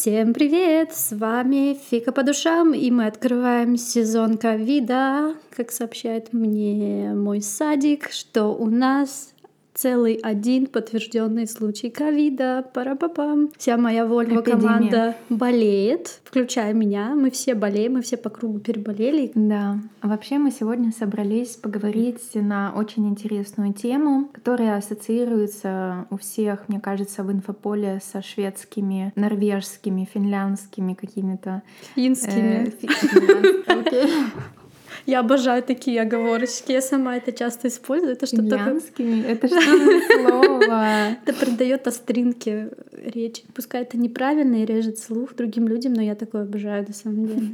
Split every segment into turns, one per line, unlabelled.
Всем привет! С вами Фика по душам, и мы открываем сезон ковида. Как сообщает мне мой садик, что у нас целый один подтвержденный случай ковида. Парапапам. Вся моя Вольва команда болеет, включая меня. Мы все болеем, мы все по кругу переболели.
Да. А вообще мы сегодня собрались поговорить на очень интересную тему, которая ассоциируется у всех, мне кажется, в инфополе со шведскими, норвежскими, финляндскими какими-то...
Финскими.
Э,
я обожаю такие оговорочки. Я сама это часто использую. Это что-то
Янскими? Это что за слово?
Это придает остринке речи. Пускай это неправильно и режет слух другим людям, но я такое обожаю на самом деле.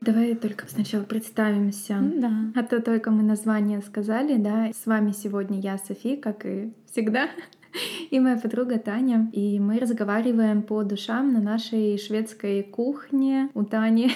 Давай только сначала представимся.
Да.
А то только мы название сказали, да. С вами сегодня я, Софи, как и всегда. И моя подруга Таня. И мы разговариваем по душам на нашей шведской кухне у Тани.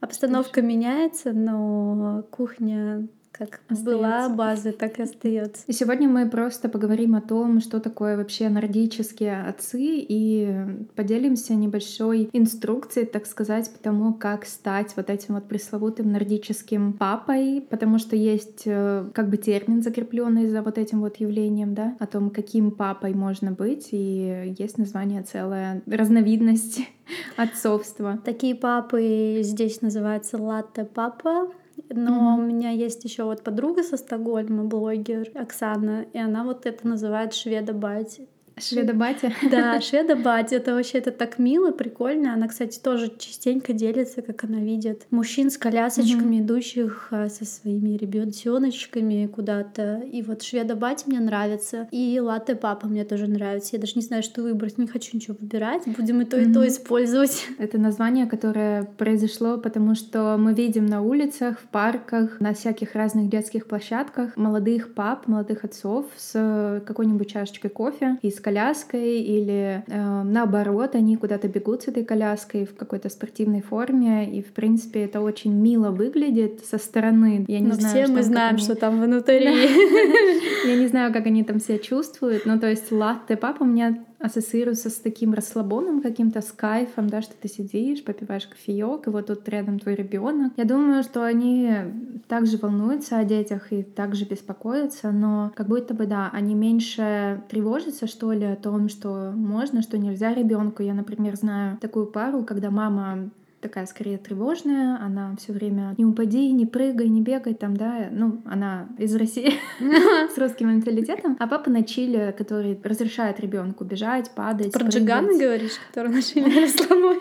Обстановка меняется, но кухня как остается. была база, так и остается.
И сегодня мы просто поговорим о том, что такое вообще нордические отцы, и поделимся небольшой инструкцией, так сказать, по тому, как стать вот этим вот пресловутым нордическим папой, потому что есть э, как бы термин закрепленный за вот этим вот явлением, да, о том, каким папой можно быть, и есть название целая разновидность отцовства.
Такие папы здесь называются латте-папа, но mm-hmm. у меня есть еще вот подруга со Стокгольма, блогер Оксана, и она вот это называет шведа бати.
Шведа батя?
Да, шведа батя. Это вообще это так мило, прикольно. Она, кстати, тоже частенько делится, как она видит мужчин с колясочками, mm-hmm. идущих а, со своими ребеночками куда-то. И вот шведа батя мне нравится. И латте папа мне тоже нравится. Я даже не знаю, что выбрать. Не хочу ничего выбирать. Будем и то, mm-hmm. и то использовать.
Это название, которое произошло, потому что мы видим на улицах, в парках, на всяких разных детских площадках молодых пап, молодых отцов с какой-нибудь чашечкой кофе и с коляской или э, наоборот, они куда-то бегут с этой коляской в какой-то спортивной форме, и в принципе это очень мило выглядит со стороны.
Я не но знаю, все мы знаем, они... что там внутри.
Я не знаю, как они там себя чувствуют, но то есть латте папа у меня ассоциируется с таким расслабоном каким-то, с кайфом, да, что ты сидишь, попиваешь кофеек, и вот тут рядом твой ребенок. Я думаю, что они также волнуются о детях и также беспокоятся, но как будто бы, да, они меньше тревожатся, что ли, о том, что можно, что нельзя ребенку. Я, например, знаю такую пару, когда мама такая скорее тревожная, она все время не упади, не прыгай, не бегай там, да, ну, она из России с русским менталитетом, а папа на Чили, который разрешает ребенку бежать, падать.
Про Джигана говоришь, который на Чили расслабой?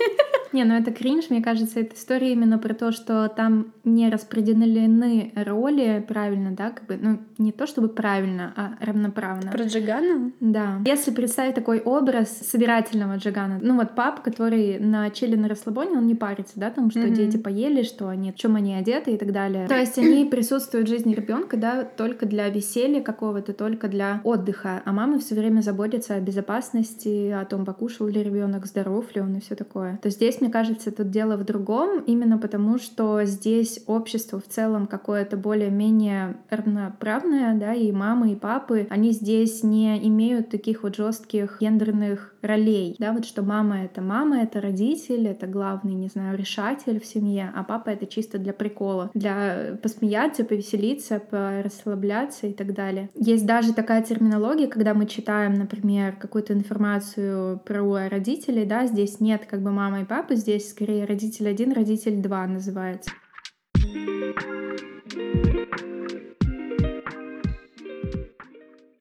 Не, ну это кринж, мне кажется, это история именно про то, что там не распределены роли правильно, да, как бы, ну, не то чтобы правильно, а равноправно.
Про Джигана?
Да. Если представить такой образ собирательного Джигана, ну вот пап, который на чили на расслабоне, он не парится, да, там, что mm-hmm. дети поели, что они, в чем они одеты и так далее. То есть они присутствуют в жизни ребенка, да, только для веселья какого-то, только для отдыха, а мама все время заботится о безопасности, о том, покушал ли ребенок, здоров ли он и все такое. То здесь мне кажется, тут дело в другом, именно потому что здесь общество в целом какое-то более-менее равноправное, да, и мамы, и папы, они здесь не имеют таких вот жестких гендерных ролей, да, вот что мама — это мама, это родитель, это главный, не знаю, решатель в семье, а папа — это чисто для прикола, для посмеяться, повеселиться, расслабляться и так далее. Есть даже такая терминология, когда мы читаем, например, какую-то информацию про родителей, да, здесь нет как бы мама и папы здесь скорее родитель один, родитель два называется.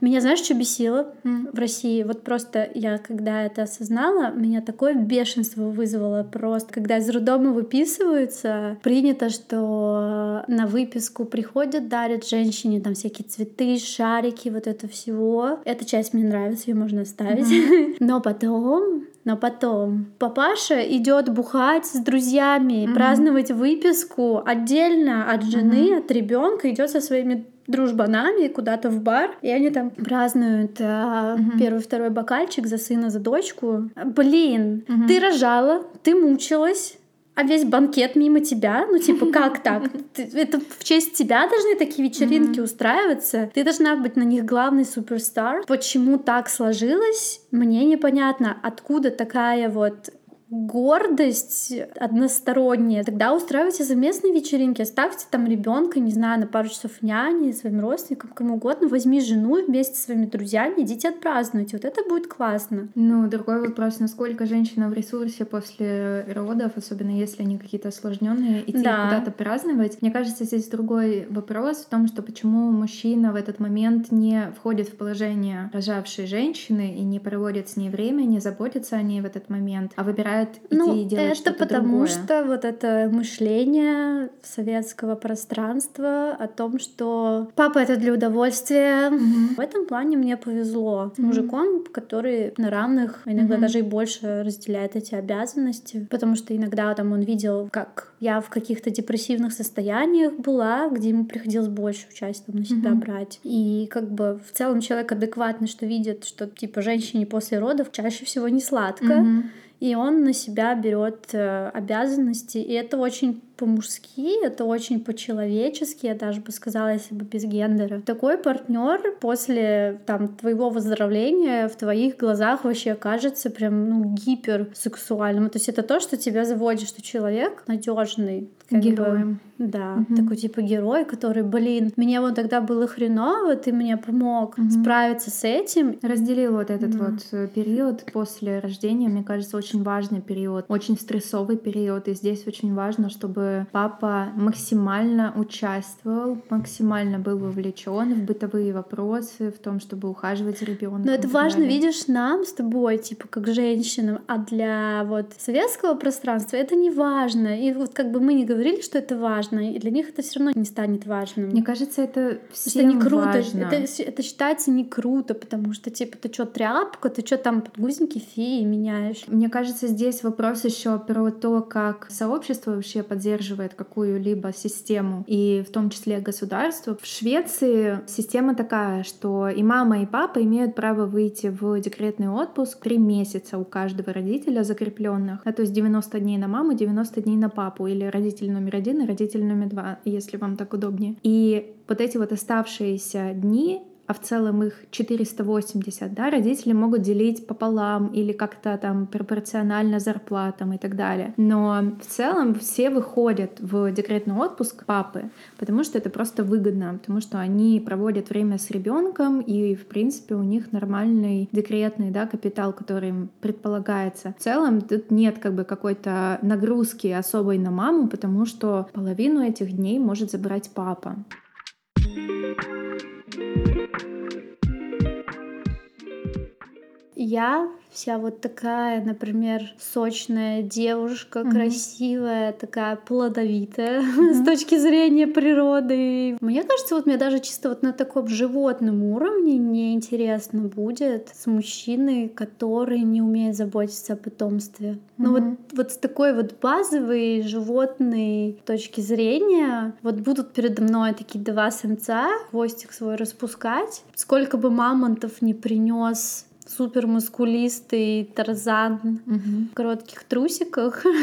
Меня знаешь, что бесило mm. в России? Вот просто я, когда это осознала, меня такое бешенство вызвало просто. Когда из роддома выписываются, принято, что на выписку приходят, дарят женщине там всякие цветы, шарики, вот это всего. Эта часть мне нравится, ее можно оставить. Mm-hmm. Но потом но потом папаша идет бухать с друзьями, mm-hmm. праздновать выписку отдельно от жены, mm-hmm. от ребенка, идет со своими дружбанами куда-то в бар, и они там празднуют э, угу. первый, второй бокальчик за сына, за дочку. Блин, угу. ты рожала, ты мучилась, а весь банкет мимо тебя, ну типа как так? Это в честь тебя должны такие вечеринки устраиваться, ты должна быть на них главный суперстар. Почему так сложилось, мне непонятно, откуда такая вот гордость односторонняя, тогда устраивайте совместные вечеринки, оставьте там ребенка, не знаю, на пару часов няни, своим родственникам, кому угодно, возьми жену вместе со своими друзьями, идите отпразднуйте, вот это будет классно.
Ну, другой вопрос, насколько женщина в ресурсе после родов, особенно если они какие-то осложненные, идти да. куда-то праздновать. Мне кажется, здесь другой вопрос в том, что почему мужчина в этот момент не входит в положение рожавшей женщины и не проводит с ней время, не заботится о ней в этот момент, а выбирает мешает идти ну, и делать
это потому другое. что вот это мышление советского пространства о том, что папа это для удовольствия. Mm-hmm. В этом плане мне повезло с mm-hmm. мужиком, который на равных, иногда mm-hmm. даже и больше разделяет эти обязанности, потому что иногда там он видел, как я в каких-то депрессивных состояниях была, где ему приходилось больше участия на себя mm-hmm. брать. И как бы в целом человек адекватный, что видит, что типа женщине после родов чаще всего не сладко. Mm-hmm и он на себя берет э, обязанности, и это очень по-мужски, это очень по-человечески, я даже бы сказала, если бы без гендера. Такой партнер после там твоего выздоровления в твоих глазах вообще кажется прям ну гиперсексуальным. То есть это то, что тебя заводит, что человек надежный,
героем.
Да, угу. такой типа герой, который, блин, мне вот тогда было хреново, ты мне помог угу. справиться с этим.
Разделил вот этот да. вот э, период после рождения, мне кажется, очень важный период, очень стрессовый период, и здесь очень важно, чтобы папа максимально участвовал, максимально был вовлечен в бытовые вопросы, в том, чтобы ухаживать за ребенком.
Но это важно, видишь, нам с тобой, типа, как женщинам, а для вот советского пространства это не важно. И вот как бы мы не говорили, что это важно, и для них это все равно не станет важным.
Мне кажется, это всем
это не круто.
важно.
Это, это считается не круто, потому что, типа, ты что, тряпка, ты что там подгузники феи меняешь?
Мне кажется, здесь вопрос еще про то, как сообщество вообще поддерживает поддерживает какую-либо систему, и в том числе государство. В Швеции система такая, что и мама, и папа имеют право выйти в декретный отпуск три месяца у каждого родителя закрепленных. А то есть 90 дней на маму, 90 дней на папу, или родитель номер один и родитель номер два, если вам так удобнее. И вот эти вот оставшиеся дни а в целом их 480, да, родители могут делить пополам или как-то там пропорционально зарплатам и так далее. Но в целом все выходят в декретный отпуск папы, потому что это просто выгодно, потому что они проводят время с ребенком и, в принципе, у них нормальный декретный, да, капитал, который им предполагается. В целом тут нет как бы какой-то нагрузки особой на маму, потому что половину этих дней может забрать папа.
Я вся вот такая, например, сочная девушка, mm-hmm. красивая, такая плодовитая mm-hmm. с точки зрения природы. Мне кажется, вот мне даже чисто вот на таком животном уровне неинтересно будет с мужчиной, который не умеет заботиться о потомстве. Mm-hmm. Ну вот, вот с такой вот базовой животной точки зрения вот будут передо мной такие два самца, хвостик свой распускать. Сколько бы мамонтов не принес супер мускулистый Тарзан угу. в коротких трусиках.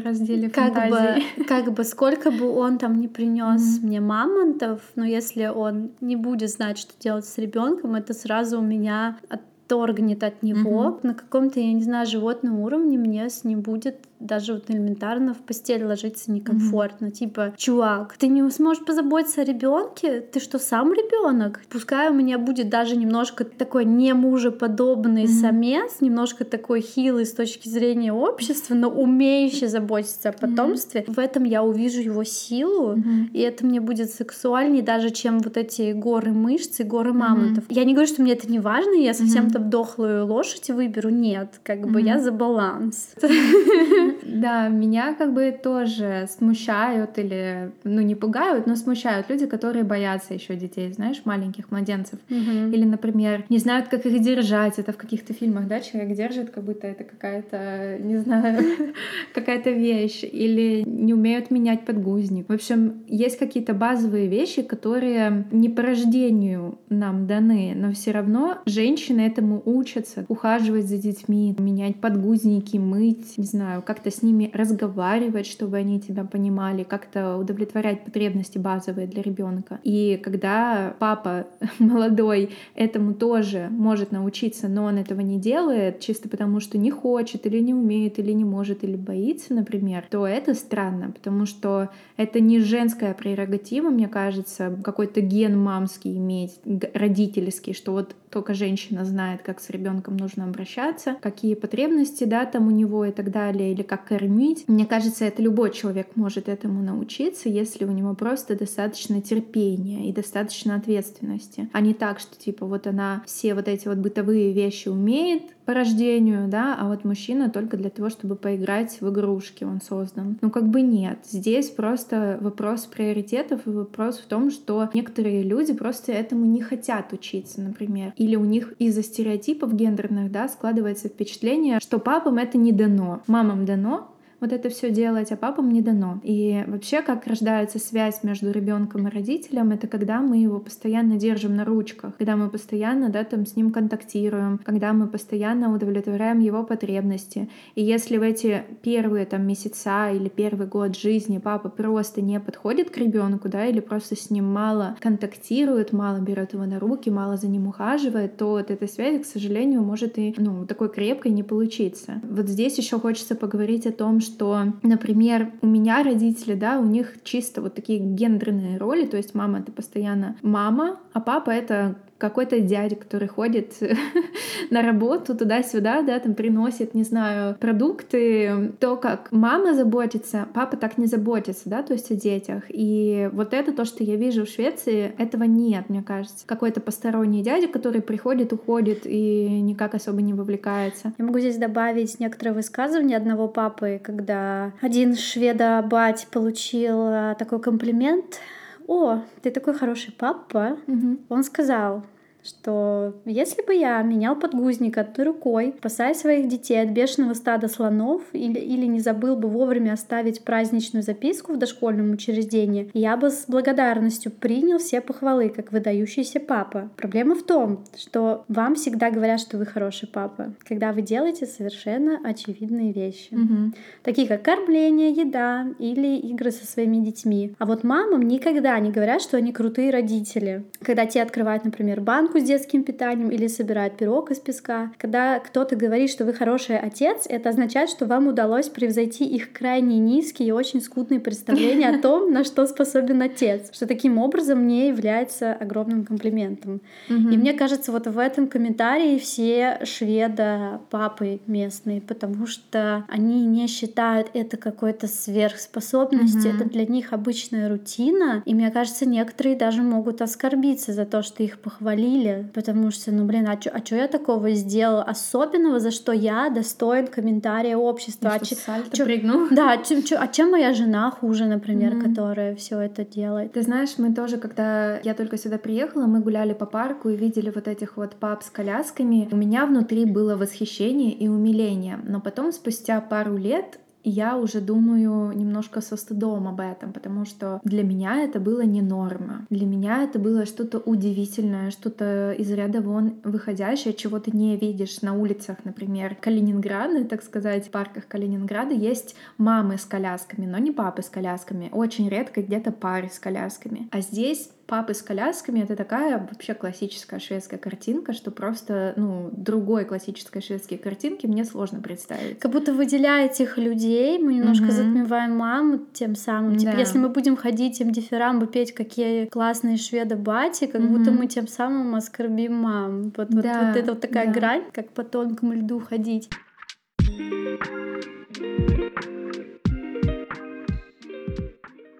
разделе
как бы, как бы сколько бы он там не принес mm-hmm. мне мамонтов, но если он не будет знать, что делать с ребенком, это сразу у меня отторгнет от него. Mm-hmm. На каком-то, я не знаю, животном уровне мне с ним будет даже вот элементарно в постель ложиться некомфортно. Mm-hmm. Типа, чувак, ты не сможешь позаботиться о ребенке? Ты что, сам ребенок? Пускай у меня будет даже немножко такой не мужеподобный mm-hmm. самец, немножко такой хилый с точки зрения общества, но умеющий заботиться о потомстве. Mm-hmm. В этом я увижу его силу, mm-hmm. и это мне будет сексуальнее даже, чем вот эти горы мышц и горы мамонтов. Mm-hmm. Я не говорю, что мне это не важно, я совсем там mm-hmm. дохлую лошадь выберу. Нет, как бы mm-hmm. я за баланс.
Да, меня как бы тоже смущают или, ну, не пугают, но смущают люди, которые боятся еще детей, знаешь, маленьких младенцев. Или, например, не знают, как их держать. Это в каких-то фильмах, да, человек держит, как будто это какая-то, не знаю, какая-то вещь. Или не умеют менять подгузник. В общем, есть какие-то базовые вещи, которые не по рождению нам даны, но все равно женщины этому учатся. Ухаживать за детьми, менять подгузники, мыть, не знаю, как как-то с ними разговаривать, чтобы они тебя понимали, как-то удовлетворять потребности базовые для ребенка. И когда папа молодой этому тоже может научиться, но он этого не делает, чисто потому что не хочет или не умеет, или не может, или боится, например, то это странно, потому что это не женская прерогатива, мне кажется, какой-то ген мамский иметь, родительский, что вот только женщина знает, как с ребенком нужно обращаться, какие потребности, да, там у него и так далее, или как кормить. Мне кажется, это любой человек может этому научиться, если у него просто достаточно терпения и достаточно ответственности, а не так, что типа вот она все вот эти вот бытовые вещи умеет, по рождению, да, а вот мужчина только для того, чтобы поиграть в игрушки он создан. Ну как бы нет. Здесь просто вопрос приоритетов и вопрос в том, что некоторые люди просто этому не хотят учиться, например. Или у них из-за стереотипов гендерных, да, складывается впечатление, что папам это не дано. Мамам дано, вот это все делать, а папам не дано. И вообще, как рождается связь между ребенком и родителем, это когда мы его постоянно держим на ручках, когда мы постоянно, да, там с ним контактируем, когда мы постоянно удовлетворяем его потребности. И если в эти первые там месяца или первый год жизни папа просто не подходит к ребенку, да, или просто с ним мало контактирует, мало берет его на руки, мало за ним ухаживает, то вот эта связь, к сожалению, может и ну, такой крепкой не получиться. Вот здесь еще хочется поговорить о том, что, например, у меня родители, да, у них чисто вот такие гендерные роли, то есть мама — это постоянно мама, а папа — это какой-то дядя, который ходит на работу туда-сюда, да, там приносит, не знаю, продукты, то, как мама заботится, папа так не заботится, да, то есть о детях. И вот это то, что я вижу в Швеции, этого нет, мне кажется. Какой-то посторонний дядя, который приходит, уходит и никак особо не вовлекается.
Я могу здесь добавить некоторые высказывания одного папы, когда один шведа-бать получил э, такой комплимент о, ты такой хороший папа. Угу. Он сказал, что если бы я менял подгузник одной рукой, спасая своих детей от бешеного стада слонов или, или не забыл бы вовремя оставить праздничную записку в дошкольном учреждении, я бы с благодарностью принял все похвалы, как выдающийся папа. Проблема в том, что вам всегда говорят, что вы хороший папа, когда вы делаете совершенно очевидные вещи, угу. такие как кормление, еда или игры со своими детьми. А вот мамам никогда не говорят, что они крутые родители. Когда те открывают, например, банку с детским питанием или собирает пирог из песка. Когда кто-то говорит, что вы хороший отец, это означает, что вам удалось превзойти их крайне низкие и очень скудные представления о том, на что способен отец, что таким образом не является огромным комплиментом. И мне кажется, вот в этом комментарии все шведа папы местные, потому что они не считают это какой-то сверхспособностью, это для них обычная рутина, и мне кажется, некоторые даже могут оскорбиться за то, что их похвалили, обидели, потому что, ну, блин, а что а чё я такого сделала особенного, за что я достоин комментария общества?
а
чё,
чё, прыгнул.
Да, чё, чё, а чем моя жена хуже, например, mm-hmm. которая все это делает?
Ты знаешь, мы тоже, когда я только сюда приехала, мы гуляли по парку и видели вот этих вот пап с колясками. У меня внутри было восхищение и умиление, но потом, спустя пару лет, я уже думаю немножко со стыдом об этом, потому что для меня это было не норма. Для меня это было что-то удивительное, что-то из ряда вон выходящее, чего ты не видишь на улицах, например, Калининграда, так сказать, в парках Калининграда есть мамы с колясками, но не папы с колясками. Очень редко где-то пары с колясками. А здесь папы с колясками — это такая вообще классическая шведская картинка, что просто, ну, другой классической шведской картинки мне сложно представить.
Как будто выделяя этих людей, мы немножко mm-hmm. затмеваем маму тем самым. Типа, да. если мы будем ходить им дифирамбы петь, какие классные шведы бати, как mm-hmm. будто мы тем самым оскорбим мам. Вот, вот, да, вот это вот такая да. грань, как по тонкому льду ходить.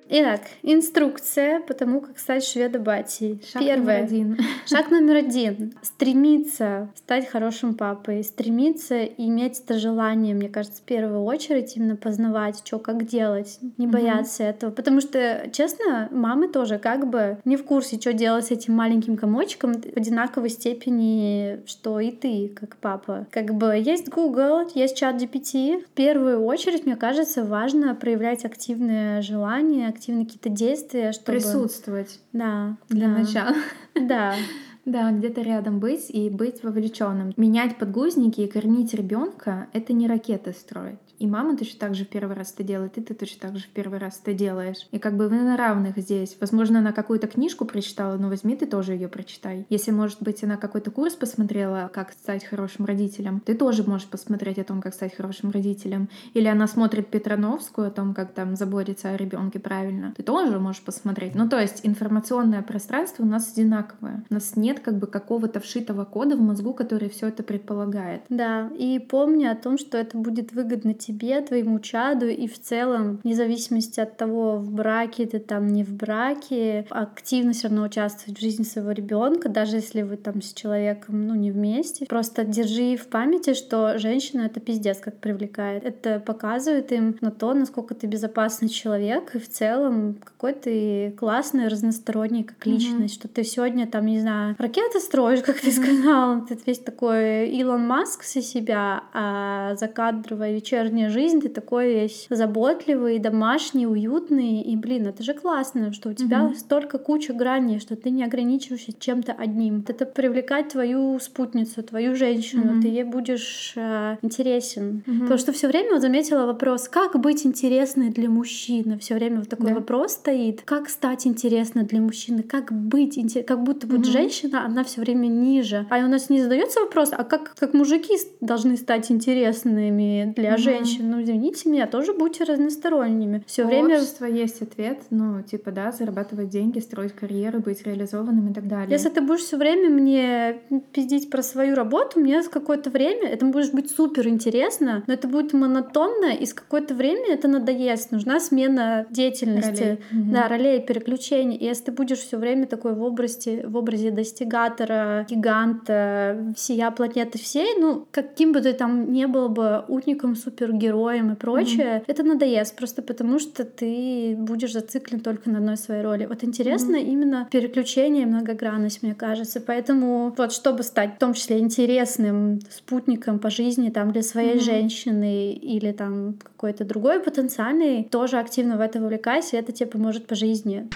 Итак, инструкция по тому, как стать шведобатией.
Шаг Первое. номер один.
Шаг номер один. Стремиться стать хорошим папой, стремиться иметь это желание, мне кажется, в первую очередь именно познавать, что как делать, не бояться угу. этого. Потому что, честно, мамы тоже как бы не в курсе, что делать с этим маленьким комочком в одинаковой степени, что и ты, как папа. Как бы есть Google, есть чат GPT. В первую очередь, мне кажется, важно проявлять активное желание, активные какие-то действия, чтобы...
Присутствовать.
Да.
Для
да.
начала.
Да.
Да, где-то рядом быть и быть вовлеченным. Менять подгузники и кормить ребенка это не ракеты строить. И мама точно так же в первый раз это делает, и ты точно так же в первый раз это делаешь. И как бы вы на равных здесь. Возможно, она какую-то книжку прочитала, но возьми ты тоже ее прочитай. Если, может быть, она какой-то курс посмотрела, как стать хорошим родителем, ты тоже можешь посмотреть о том, как стать хорошим родителем. Или она смотрит Петрановскую о том, как там заботиться о ребенке правильно. Ты тоже можешь посмотреть. Ну, то есть информационное пространство у нас одинаковое. У нас нет как бы какого-то вшитого кода в мозгу, который все это предполагает.
Да, и помни о том, что это будет выгодно тебе, твоему чаду и в целом, вне зависимости от того, в браке ты там не в браке, активно все равно участвовать в жизни своего ребенка, даже если вы там с человеком, ну, не вместе. Просто держи в памяти, что женщина это пиздец как привлекает. Это показывает им на то, насколько ты безопасный человек и в целом какой ты классный, разносторонний как личность, mm-hmm. что ты сегодня там, не знаю, ракеты строишь, как ты mm-hmm. сказал, ты весь такой Илон Маск со себя, а закадровая вечерняя жизнь, ты такой весь заботливый, домашний, уютный, и, блин, это же классно, что у тебя mm-hmm. столько куча граней, что ты не ограничиваешься чем-то одним. Это привлекать твою спутницу, твою женщину, mm-hmm. ты ей будешь э, интересен. Mm-hmm. Потому что все время вот заметила вопрос, как быть интересной для мужчины. Все время вот такой да. вопрос стоит, как стать интересной для мужчины, как быть как будто бы mm-hmm. женщина, она все время ниже. А у нас не задается вопрос, а как, как мужики должны стать интересными для mm-hmm. женщин? ну извините меня, тоже будьте разносторонними. Все время
общества есть ответ, ну типа да, зарабатывать деньги, строить карьеру, быть реализованным и так далее.
Если ты будешь все время мне пиздить про свою работу, мне с какое-то время это может быть супер интересно, но это будет монотонно, и с какое-то время это надоест. Нужна смена деятельности, ролей. да, ролей, переключений. И если ты будешь все время такой в образе, в образе достигатора, гиганта, всея планеты всей, ну, каким бы ты там не был бы утником, супер героем и прочее, mm-hmm. это надоест просто потому, что ты будешь зациклен только на одной своей роли. Вот интересно mm-hmm. именно переключение и многогранность, мне кажется. Поэтому вот чтобы стать в том числе интересным спутником по жизни там для своей mm-hmm. женщины или там какой-то другой потенциальный, тоже активно в это вовлекайся, это тебе поможет по жизни.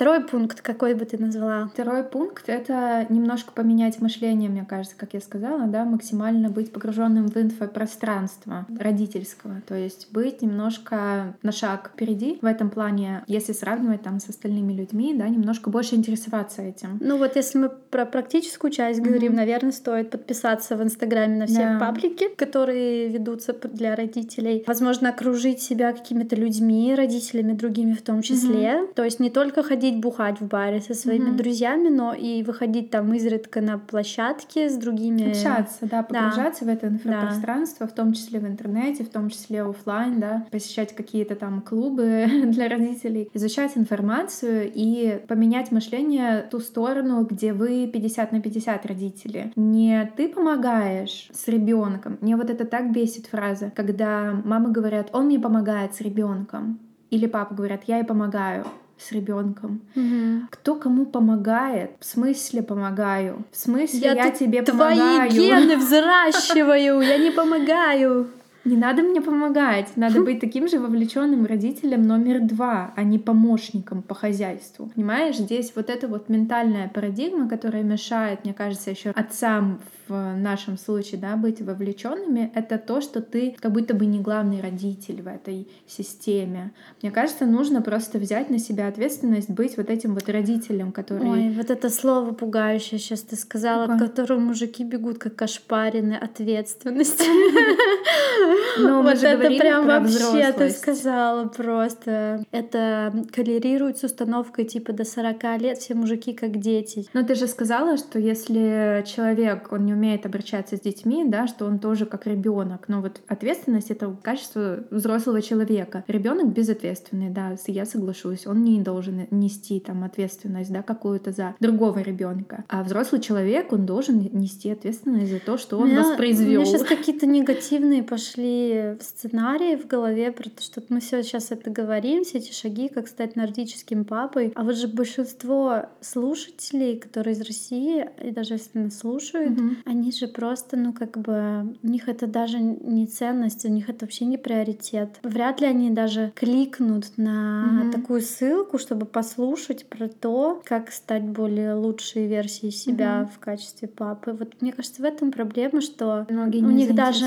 Второй пункт какой бы ты назвала?
Второй пункт — это немножко поменять мышление, мне кажется, как я сказала, да, максимально быть погруженным в инфопространство родительского, то есть быть немножко на шаг впереди в этом плане, если сравнивать там с остальными людьми, да, немножко больше интересоваться этим.
Ну вот если мы про практическую часть mm-hmm. говорим, наверное, стоит подписаться в Инстаграме на все да. паблики, которые ведутся для родителей. Возможно, окружить себя какими-то людьми, родителями другими в том числе. Mm-hmm. То есть не только ходить ходить бухать в баре со своими mm-hmm. друзьями, но и выходить там изредка на площадке с другими.
Общаться, да, погружаться да. в это инфопространство, да. в том числе в интернете, в том числе офлайн, да, посещать какие-то там клубы для родителей, изучать информацию и поменять мышление в ту сторону, где вы 50 на 50 родители. Не ты помогаешь с ребенком. Мне вот это так бесит фраза, когда мамы говорят, он мне помогает с ребенком. Или папа говорят, я ей помогаю с ребенком. Угу. Кто кому помогает? В смысле помогаю? В смысле я, я тебе
твои
помогаю?
Твои гены взращиваю, я не помогаю.
Не надо мне помогать, надо быть таким же вовлеченным родителем номер два, а не помощником по хозяйству. Понимаешь, здесь вот эта вот ментальная парадигма, которая мешает, мне кажется, еще отцам в нашем случае, да, быть вовлеченными, это то, что ты как будто бы не главный родитель в этой системе. Мне кажется, нужно просто взять на себя ответственность, быть вот этим вот родителем, который...
Ой, вот это слово пугающее сейчас ты сказала, Какое? от которого мужики бегут как ошпаренные ответственность.
Но вот это прям вообще
ты сказала просто. Это коллерирует с установкой типа до 40 лет все мужики как дети.
Но ты же сказала, что если человек, он не умеет обращаться с детьми, да, что он тоже как ребенок. Но вот ответственность — это качество взрослого человека. Ребенок безответственный, да, я соглашусь, он не должен нести там ответственность, да, какую-то за другого ребенка. А взрослый человек, он должен нести ответственность за то, что он
меня,
воспроизвел.
У меня сейчас какие-то негативные пошли нашли сценарий в голове про то, что мы все сейчас это говорим, все эти шаги, как стать нордическим папой. А вот же большинство слушателей, которые из России, и даже если нас слушают, mm-hmm. они же просто, ну как бы, у них это даже не ценность, у них это вообще не приоритет. Вряд ли они даже кликнут на mm-hmm. такую ссылку, чтобы послушать про то, как стать более лучшей версией себя mm-hmm. в качестве папы. Вот мне кажется, в этом проблема, что Многие у них даже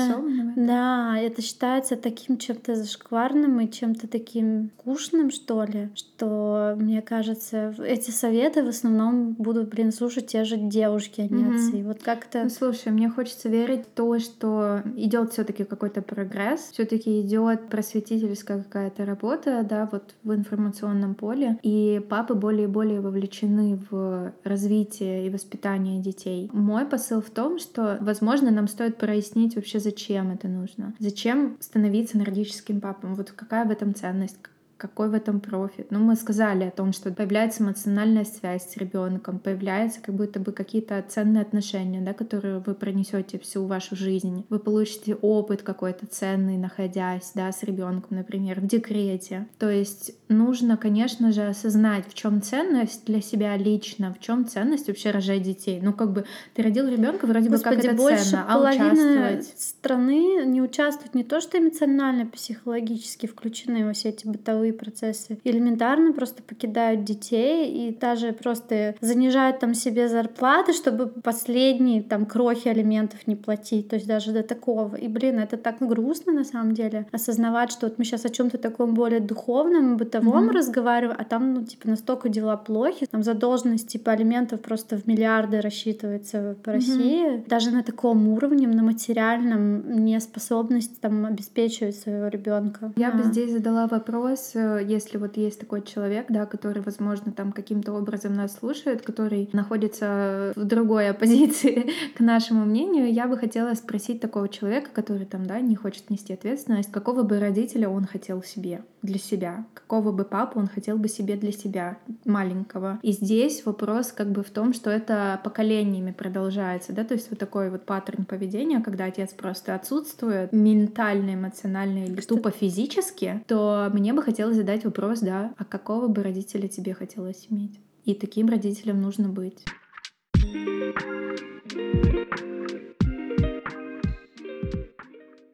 да, это считается таким чем-то зашкварным и чем-то таким скучным, что ли, что мне кажется, эти советы в основном будут, блин, слушать те же девушки, а не mm-hmm. отцы. Вот как-то.
Ну, слушай, мне хочется верить в то, что идет все-таки какой-то прогресс, все-таки идет просветительская какая-то работа, да, вот в информационном поле, и папы более и более вовлечены в развитие и воспитание детей. Мой посыл в том, что, возможно, нам стоит прояснить вообще, зачем это нужно. Зачем становиться нордическим папом? Вот какая в этом ценность? Какой в этом профит. Ну, мы сказали о том, что появляется эмоциональная связь с ребенком, появляются как будто бы какие-то ценные отношения, да, которые вы пронесете всю вашу жизнь. Вы получите опыт какой-то ценный, находясь да, с ребенком, например, в декрете. То есть нужно, конечно же, осознать, в чем ценность для себя лично, в чем ценность вообще рожать детей. Ну, как бы ты родил ребенка, вроде Господи, бы как это больше ценно, а участвовать.
страны не участвуют не то, что эмоционально, психологически включены во все эти бытовые процессы. Элементарно просто покидают детей и даже просто занижают там себе зарплаты, чтобы последние там крохи алиментов не платить. То есть даже до такого. И, блин, это так грустно на самом деле. Осознавать, что вот мы сейчас о чем то таком более духовном, бытовом mm-hmm. разговариваем, а там, ну, типа, настолько дела плохи. Там задолженность типа алиментов просто в миллиарды рассчитывается по России. Mm-hmm. Даже на таком уровне, на материальном, неспособность там обеспечивать своего ребенка.
Я а. бы здесь задала вопрос, если вот есть такой человек, да, который, возможно, там каким-то образом нас слушает, который находится в другой оппозиции к нашему мнению, я бы хотела спросить такого человека, который там, да, не хочет нести ответственность, какого бы родителя он хотел себе, для себя, какого бы папу он хотел бы себе для себя, маленького. И здесь вопрос как бы в том, что это поколениями продолжается, да, то есть вот такой вот паттерн поведения, когда отец просто отсутствует ментально, эмоционально или тупо физически, то мне бы хотелось хотелось задать вопрос, да, а какого бы родителя тебе хотелось иметь? И таким родителем нужно быть.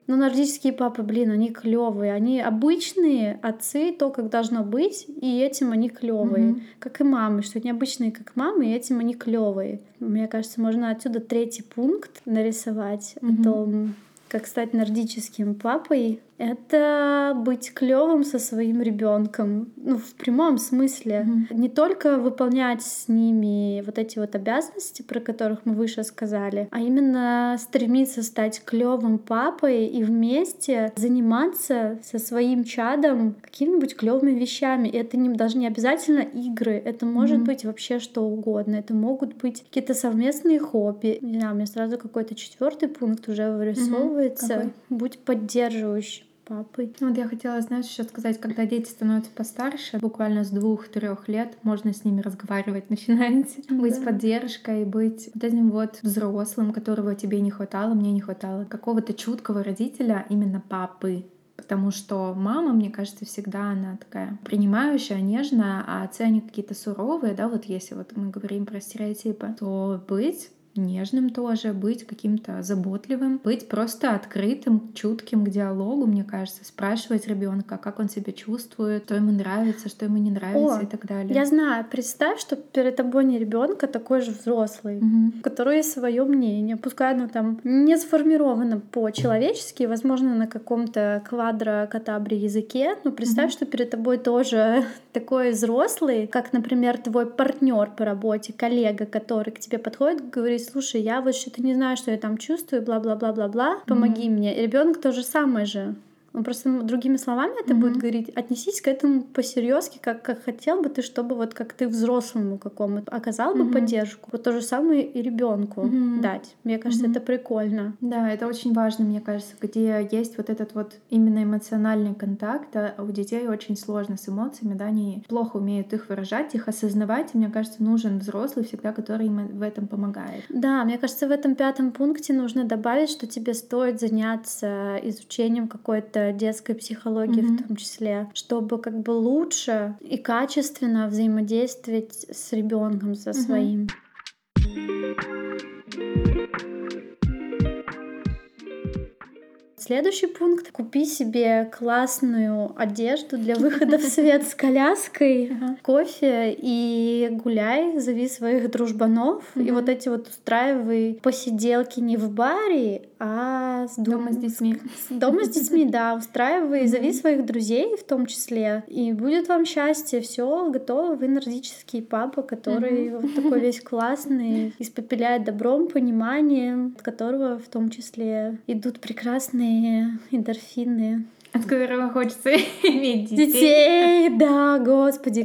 Ну, нордические папы, блин, они клевые. Они обычные отцы, то, как должно быть, и этим они клевые. Mm-hmm. Как и мамы, что они обычные, как мамы, и этим они клевые. Мне кажется, можно отсюда третий пункт нарисовать mm-hmm. о том, как стать нордическим папой это быть клевым со своим ребенком, ну, в прямом смысле. Mm-hmm. Не только выполнять с ними вот эти вот обязанности, про которых мы выше сказали, а именно стремиться стать клевым папой и вместе заниматься со своим чадом какими-нибудь клевыми вещами. И это не, даже не обязательно игры, это может mm-hmm. быть вообще что угодно. Это могут быть какие-то совместные хобби. Не знаю, у меня сразу какой-то четвертый пункт уже вырисовывается. Mm-hmm. Будь поддерживающим папой.
Вот я хотела, знаешь, еще сказать, когда дети становятся постарше, буквально с двух-трех лет можно с ними разговаривать, начинаете да. быть поддержкой, быть вот этим вот взрослым, которого тебе не хватало, мне не хватало, какого-то чуткого родителя, именно папы, потому что мама, мне кажется, всегда она такая принимающая, нежная, а отцы они какие-то суровые, да, вот если вот мы говорим про стереотипы, то быть нежным тоже, быть каким-то заботливым, быть просто открытым, чутким к диалогу, мне кажется, спрашивать ребенка, как он себя чувствует, что ему нравится, что ему не нравится О, и так далее.
Я знаю, представь, что перед тобой не ребенка такой же взрослый, угу. у которого есть свое мнение, пускай оно там не сформировано по-человечески, возможно, на каком-то квадро-катабре языке, но представь, угу. что перед тобой тоже такой взрослый, как, например, твой партнер по работе, коллега, который к тебе подходит, говорит, слушай, я вот что-то не знаю, что я там чувствую, бла-бла-бла-бла-бла, помоги mm-hmm. мне. И ребенок то же самое же Он просто другими словами это mm-hmm. будет говорить. Отнесись к этому по-серьезки, как, как хотел бы ты, чтобы вот как ты взрослому какому-то оказал бы mm-hmm. поддержку. Вот то же самое и ребенку mm-hmm. дать. Мне кажется, mm-hmm. это прикольно.
Да, это очень важно, мне кажется, где есть вот этот вот именно эмоциональный контакт. А у детей очень сложно с эмоциями, да, они плохо умеют их выражать, их осознавать. И мне кажется, нужен взрослый всегда, который им в этом помогает.
Да, мне кажется, в этом пятом пункте нужно добавить, что тебе стоит заняться изучением какой-то детской психологии mm-hmm. в том числе, чтобы как бы лучше и качественно взаимодействовать с ребенком со mm-hmm. своим. Следующий пункт. Купи себе классную одежду для выхода в свет с коляской, кофе и гуляй, зови своих дружбанов. И вот эти вот устраивай посиделки не в баре, а с
дома с детьми.
Дома с детьми, да. Устраивай, зови своих друзей в том числе. И будет вам счастье. Все готово. Вы нордический папа, который вот такой весь классный, испепеляет добром, пониманием, от которого в том числе идут прекрасные эндорфины.
От которого хочется иметь детей.
Детей, да, господи.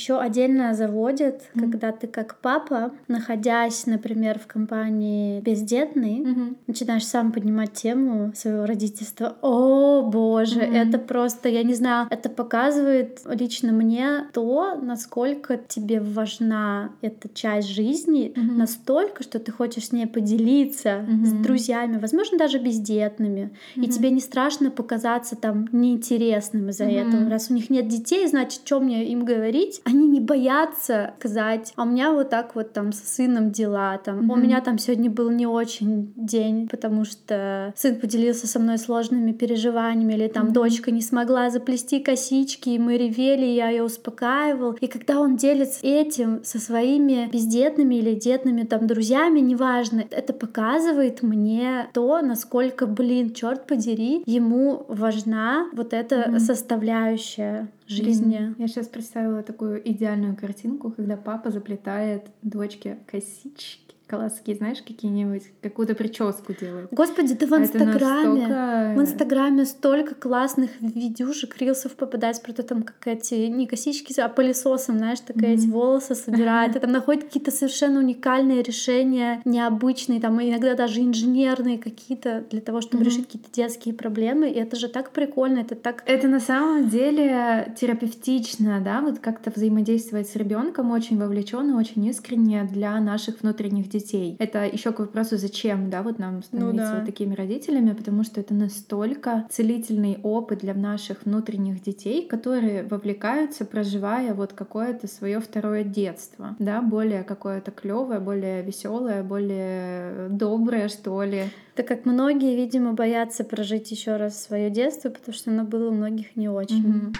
Еще отдельно заводит, mm-hmm. когда ты как папа, находясь, например, в компании бездетный, mm-hmm. начинаешь сам поднимать тему своего родительства. О, боже, mm-hmm. это просто, я не знаю, это показывает лично мне то, насколько тебе важна эта часть жизни, mm-hmm. настолько, что ты хочешь с ней поделиться mm-hmm. с друзьями, возможно, даже бездетными, mm-hmm. и тебе не страшно показаться там неинтересным из-за mm-hmm. этого. Раз у них нет детей, значит, что мне им говорить? Они не боятся сказать, а у меня вот так вот там с сыном дела, там, mm-hmm. у меня там сегодня был не очень день, потому что сын поделился со мной сложными переживаниями, или там mm-hmm. дочка не смогла заплести косички, и мы ревели, и я ее успокаивал. И когда он делится этим со своими бездетными или детными там друзьями, неважно, это показывает мне то, насколько, блин, черт подери, ему важна вот эта mm-hmm. составляющая жизни.
Я сейчас представила такую идеальную картинку, когда папа заплетает дочке косички колоски, знаешь, какие-нибудь, какую-то прическу делают.
Господи, да в Инстаграме, настолько... в Инстаграме столько классных видюшек, рилсов попадать про то, там, как эти, не косички, а пылесосом, знаешь, такая mm-hmm. эти волосы собирает, и там находит какие-то совершенно уникальные решения, необычные, там иногда даже инженерные какие-то, для того, чтобы mm-hmm. решить какие-то детские проблемы, и это же так прикольно, это так...
Это на самом деле терапевтично, да, вот как-то взаимодействовать с ребенком очень вовлеченно, очень искренне для наших внутренних детей детей. Это еще к вопросу, зачем, да, вот нам ну становиться ну, да. вот такими родителями, потому что это настолько целительный опыт для наших внутренних детей, которые вовлекаются, проживая вот какое-то свое второе детство, да, более какое-то клевое, более веселое, более доброе, что ли.
Так как многие, видимо, боятся прожить еще раз свое детство, потому что оно было у многих не очень. Mm-hmm.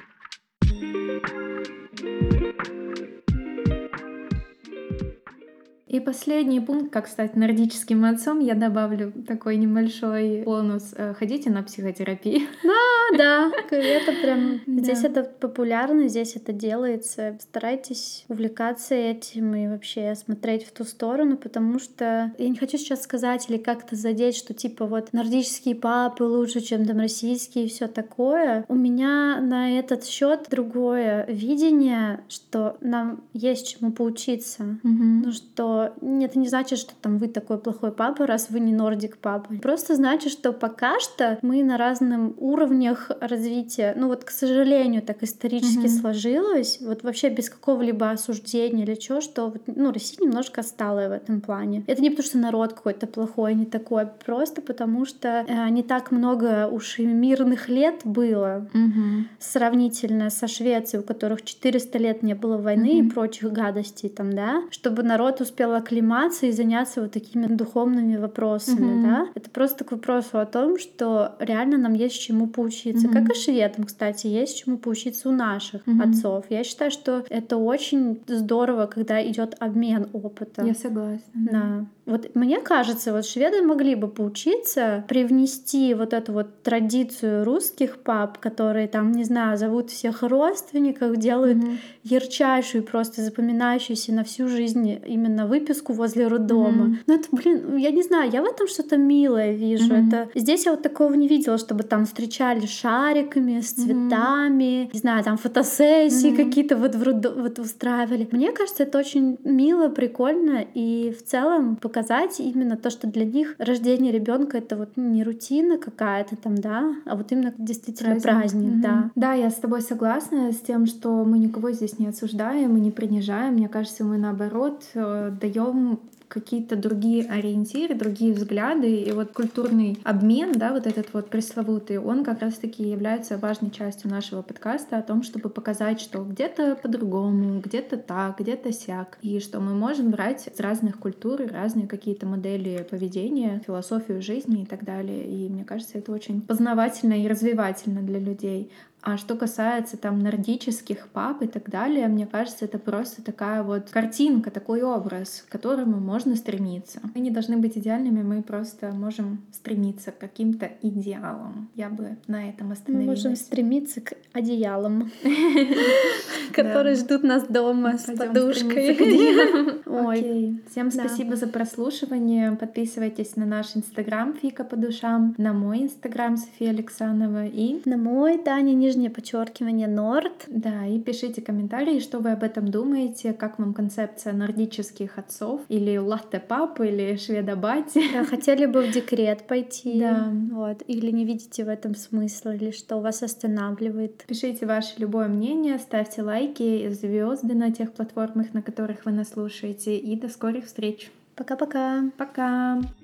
И последний пункт, как стать нордическим отцом, я добавлю такой небольшой бонус. Э, ходите на психотерапию.
Да, да, это прям... Здесь это популярно, здесь это делается. Старайтесь увлекаться этим и вообще смотреть в ту сторону, потому что я не хочу сейчас сказать или как-то задеть, что типа вот нордические папы лучше, чем там российские и все такое. У меня на этот счет другое видение, что нам есть чему поучиться. Ну что это не значит, что там вы такой плохой папа, раз вы не нордик папа. Просто значит, что пока что мы на разных уровнях развития, ну вот, к сожалению, так исторически mm-hmm. сложилось, вот вообще без какого-либо осуждения или чего, что ну, Россия немножко отсталая в этом плане. Это не потому, что народ какой-то плохой, не такой, просто потому что э, не так много уж и мирных лет было
mm-hmm.
сравнительно со Швецией, у которых 400 лет не было войны mm-hmm. и прочих гадостей там, да, чтобы народ успел акклиматься и заняться вот такими духовными вопросами, mm-hmm. да. Это просто к вопросу о том, что реально нам есть чему поучиться поучиться, mm-hmm. как и шведам, кстати, есть чему поучиться у наших mm-hmm. отцов. Я считаю, что это очень здорово, когда идет обмен опыта.
Я согласна.
Да. Вот мне кажется, вот шведы могли бы поучиться привнести вот эту вот традицию русских пап, которые там, не знаю, зовут всех родственников, делают mm-hmm. ярчайшую, просто запоминающуюся на всю жизнь именно выписку возле роддома. Mm-hmm. Ну это, блин, я не знаю, я в этом что-то милое вижу. Mm-hmm. Это здесь я вот такого не видела, чтобы там встречали шариками, с цветами, mm-hmm. не знаю, там фотосессии mm-hmm. какие-то вот, в роддо... вот устраивали. Мне кажется, это очень мило, прикольно и в целом показать показать именно то, что для них рождение ребенка это вот не рутина какая-то там, да, а вот именно действительно праздник, праздник угу. да.
Да, я с тобой согласна с тем, что мы никого здесь не осуждаем и не принижаем. Мне кажется, мы наоборот э, даем какие-то другие ориентиры, другие взгляды, и вот культурный обмен, да, вот этот вот пресловутый, он как раз-таки является важной частью нашего подкаста о том, чтобы показать, что где-то по-другому, где-то так, где-то сяк, и что мы можем брать из разных культур разные какие-то модели поведения, философию жизни и так далее. И мне кажется, это очень познавательно и развивательно для людей. А что касается там нордических пап и так далее, мне кажется, это просто такая вот картинка, такой образ, к которому можно стремиться. Мы не должны быть идеальными, мы просто можем стремиться к каким-то идеалам. Я бы на этом остановилась.
Мы можем стремиться к одеялам, которые ждут нас дома с подушкой.
Ой. Всем спасибо за прослушивание. Подписывайтесь на наш инстаграм Фика по душам, на мой инстаграм София Александрова и
на мой Таня нижнее подчеркивание Норд.
Да, и пишите комментарии, что вы об этом думаете, как вам концепция нордических отцов, или латте папы, или шведа бати.
Да, хотели бы в декрет пойти. Да. Вот. Или не видите в этом смысла, или что вас останавливает.
Пишите ваше любое мнение, ставьте лайки звезды на тех платформах, на которых вы нас слушаете. И до скорых встреч.
Пока-пока.
Пока. -пока. Пока.